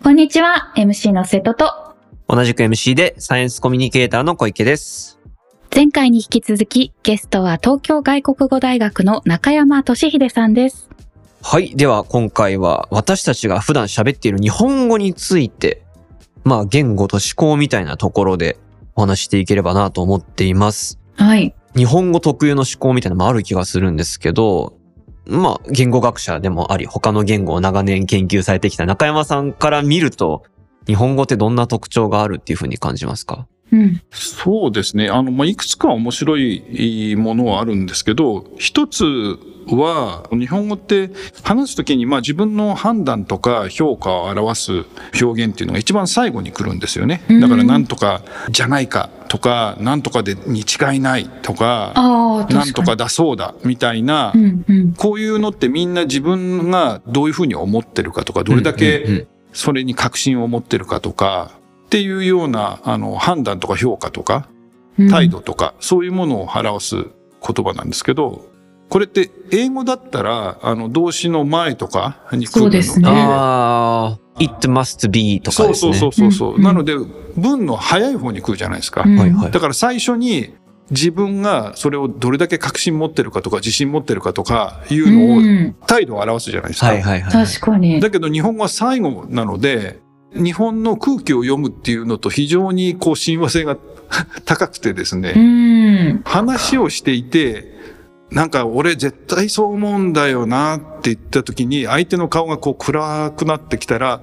こんにちは、MC の瀬戸と、同じく MC でサイエンスコミュニケーターの小池です。前回に引き続きゲストは東京外国語大学の中山俊秀さんです。はい。では今回は私たちが普段喋っている日本語について、まあ言語と思考みたいなところでお話していければなと思っています。はい。日本語特有の思考みたいなのもある気がするんですけど、まあ言語学者でもあり、他の言語を長年研究されてきた中山さんから見ると、日本語ってどんな特徴があるっていうふうに感じますか？うん。そうですね。あの、まあ、いくつか面白いものはあるんですけど、一つは、日本語って話すときに、まあ、自分の判断とか評価を表す表現っていうのが一番最後に来るんですよね。だから、なんとかじゃないかとか、なんとかでに違いないとか。なんとかだそうだみたいな、うんうん。こういうのってみんな自分がどういうふうに思ってるかとか、どれだけんそれに確信を持ってるかとか、っていうようなあの判断とか評価とか、うん態度とか、そういうものを表す言葉なんですけど、これって英語だったら、あの動詞の前とかに来るの？そうですねああ、it must be とかですね。そうそうそうそうそう、うんうんなので、文の早い方に来るじゃないですか。うんはいはい。だから最初に自分がそれをどれだけ確信持ってるかとか自信持ってるかとかいうのをうん態度を表すじゃないですか。はいはいはい。確かに。だけど日本語は最後なので、日本の空気を読むっていうのと非常にこう親和性が高くてですね、うん。話をしていて、なんか俺絶対そう思うんだよなって言った時に相手の顔がこう暗くなってきたら、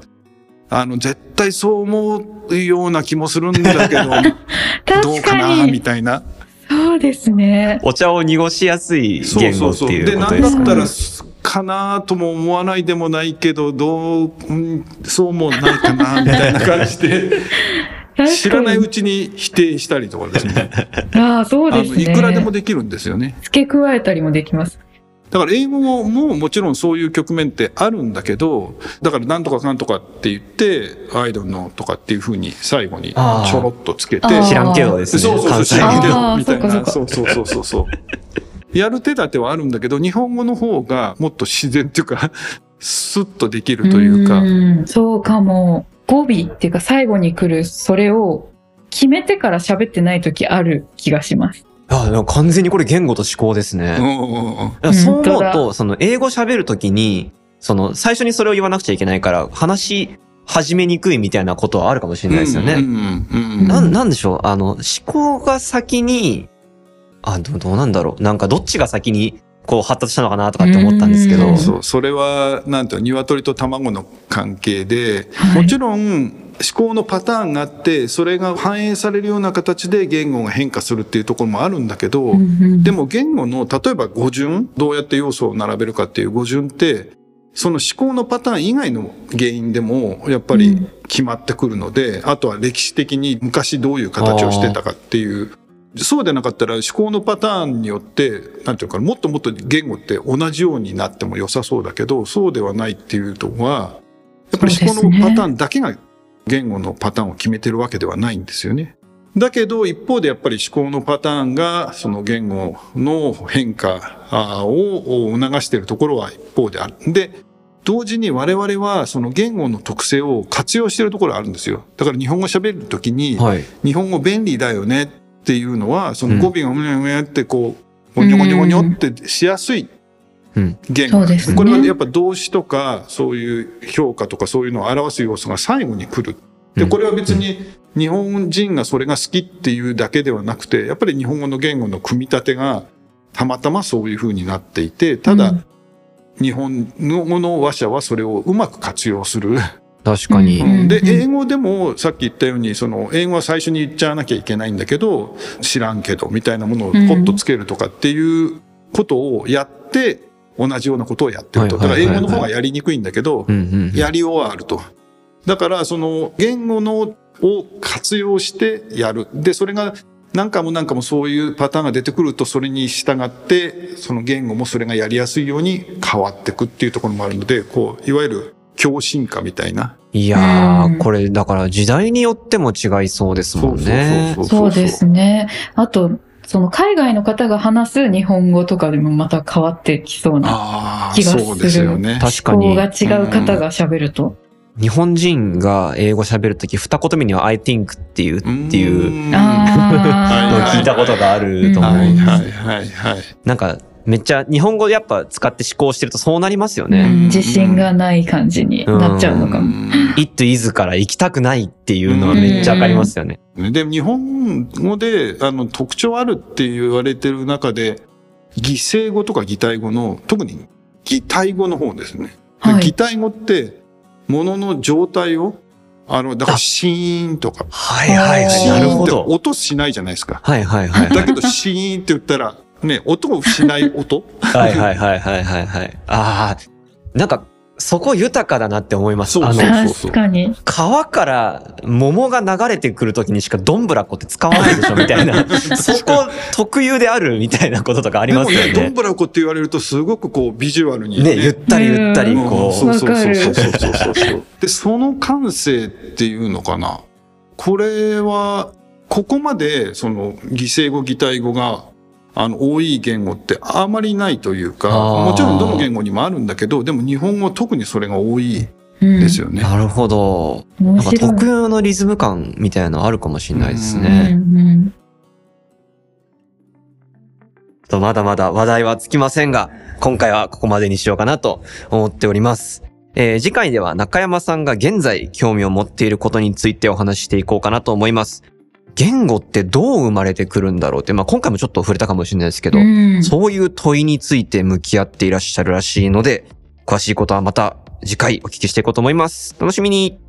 あの絶対そう思うような気もするんだけど、どう確かな。みたいな。そうですね。お茶を濁しやすいそう言語ってそうそう。で、いうこなんだっとですかね。たら、かなとも思わないでもないけど、どう、うんそうもないかな、みたいな感じで、知らないうちに否定したりとかですね。ああ、そうですね。いくらでもできるんですよね。付け加えたりもできます。だから英語ももちろんそういう局面ってあるんだけど、だからなんとかかんとかって言って、I don't know とかっていうふうに最後にちょろっとつけて、知らんけどですね。そうそうそう、知らんけあど、ーみたいな。そそうそうそうそうそう。やる手立てはあるんだけど、日本語の方がもっと自然っていうか、スッとできるというか、んそうかも。語尾っていうか最後に来るそれを決めてから喋ってない時ある気がします。あでも完全にこれ言語と思考ですね。そう思うと、その英語喋るときに、その最初にそれを言わなくちゃいけないから、話し始めにくいみたいなことはあるかもしれないですよね。なん、なんでしょう？あの、思考が先に、あ、どうどうなんだろう？なんかどっちが先にこう発達したのかなとかって思ったんですけど。うん。そう、それは、なんていうの、鶏と卵の関係で、はい。もちろん、思考のパターンがあって、それが反映されるような形で言語が変化するっていうところもあるんだけど、でも言語の、例えば語順、どうやって要素を並べるかっていう語順って、その思考のパターン以外の原因でも、やっぱり決まってくるので、あとは歴史的に昔どういう形をしてたかっていう、そうでなかったら思考のパターンによって、なんていうかな、もっともっと言語って同じようになっても良さそうだけど、そうではないっていうのは、やっぱり思考のパターンだけが言語のパターンを決めてるわけではないんですよね。だけど一方でやっぱり思考のパターンがその言語の変化をを促しているところは一方である。で、同時に我々はその言語の特性を活用しているところがあるんですよ。だから日本語喋るときに、はい。日本語便利だよねっていうのは、その語尾がうにゃうにゃってこう、ごにょごにょごにょってしやすいうん。言語。ですねこれはやっぱ動詞とか、そういう評価とかそういうのを表す要素が最後に来る。で、うんこれは別に日本人がそれが好きっていうだけではなくて、やっぱり日本語の言語の組み立てがたまたまそういう風になっていて、ただ、うん日本語の話者はそれをうまく活用する。確かに。うんで、英語でもさっき言ったように、その英語は最初に言っちゃわなきゃいけないんだけど、知らんけどみたいなものをポッとつけるとかっていうことをやって、同じようなことをやってると。だから英語の方がやりにくいんだけど。やりようはあると。だから、その言語のを活用してやる。で、それが何回も何回もそういうパターンが出てくると、それに従って、その言語もそれがやりやすいように変わっていくっていうところもあるので、こう、いわゆる強進化みたいな。いやうんー、これだから時代によっても違いそうですもんね。そうですね。あと、その海外の方が話す日本語とかでもまた変わってきそうなああ、気がする。そうですよね。確かにが違う方が喋ると。日本人が英語喋るとき二言目には I think っていうっていう のをあ聞いたことがあると思う。はいはいはいはい。なんかめっちゃ日本語やっぱ使って思考してるとそうなりますよー、ね。うん自信がない感じになっちゃうのかも。it is から行きたくないっていうのはめっちゃわかりますよね。で、日本語であの特徴あるって言われてる中で、擬声語とか擬態語の、特に擬態語の方ですね。ではい擬態語って、ものの状態を、あの、だからシーンとか、はいはいはい。シーンってなるほど。音しないじゃないですか。はいはいはい。だけどシーンって言ったら、ね、音をしない音？はいはいはいはいはいはい。ああ、なんか、そこ豊かだなって思います。そうそうあの、確かに。川から桃が流れてくるときにしかどんぶらこって使わないでしょみたいな。そこ特有であるみたいなこととかありでもね、ますよね。ドンブラコって言われるとすごくこうビジュアルにね、ゆったりゆったりうんこそうそうそうそうそうそうそう。で、その感性っていうのかな？これは、ここまで、その、擬声語、擬態語が、あの、多い言語ってあまりないというか、もちろんどの言語にもあるんだけど、でも日本語は特にそれが多いうんですよね。なるほど。なんか。特有のリズム感みたいなのあるかもしれないですうんね。うんとまだまだ話題はつきませんが、今回はここまでにしようかなと思っております。えー次回では中山さんが現在興味を持っていることについてお話ししていこうかなと思います。言語ってどう生まれてくるんだろうって、まあ今回もちょっと触れたかもしれないですけど、うんそういう問いについて向き合っていらっしゃるらしいので、詳しいことはまた次回お聞きしていこうと思います。楽しみに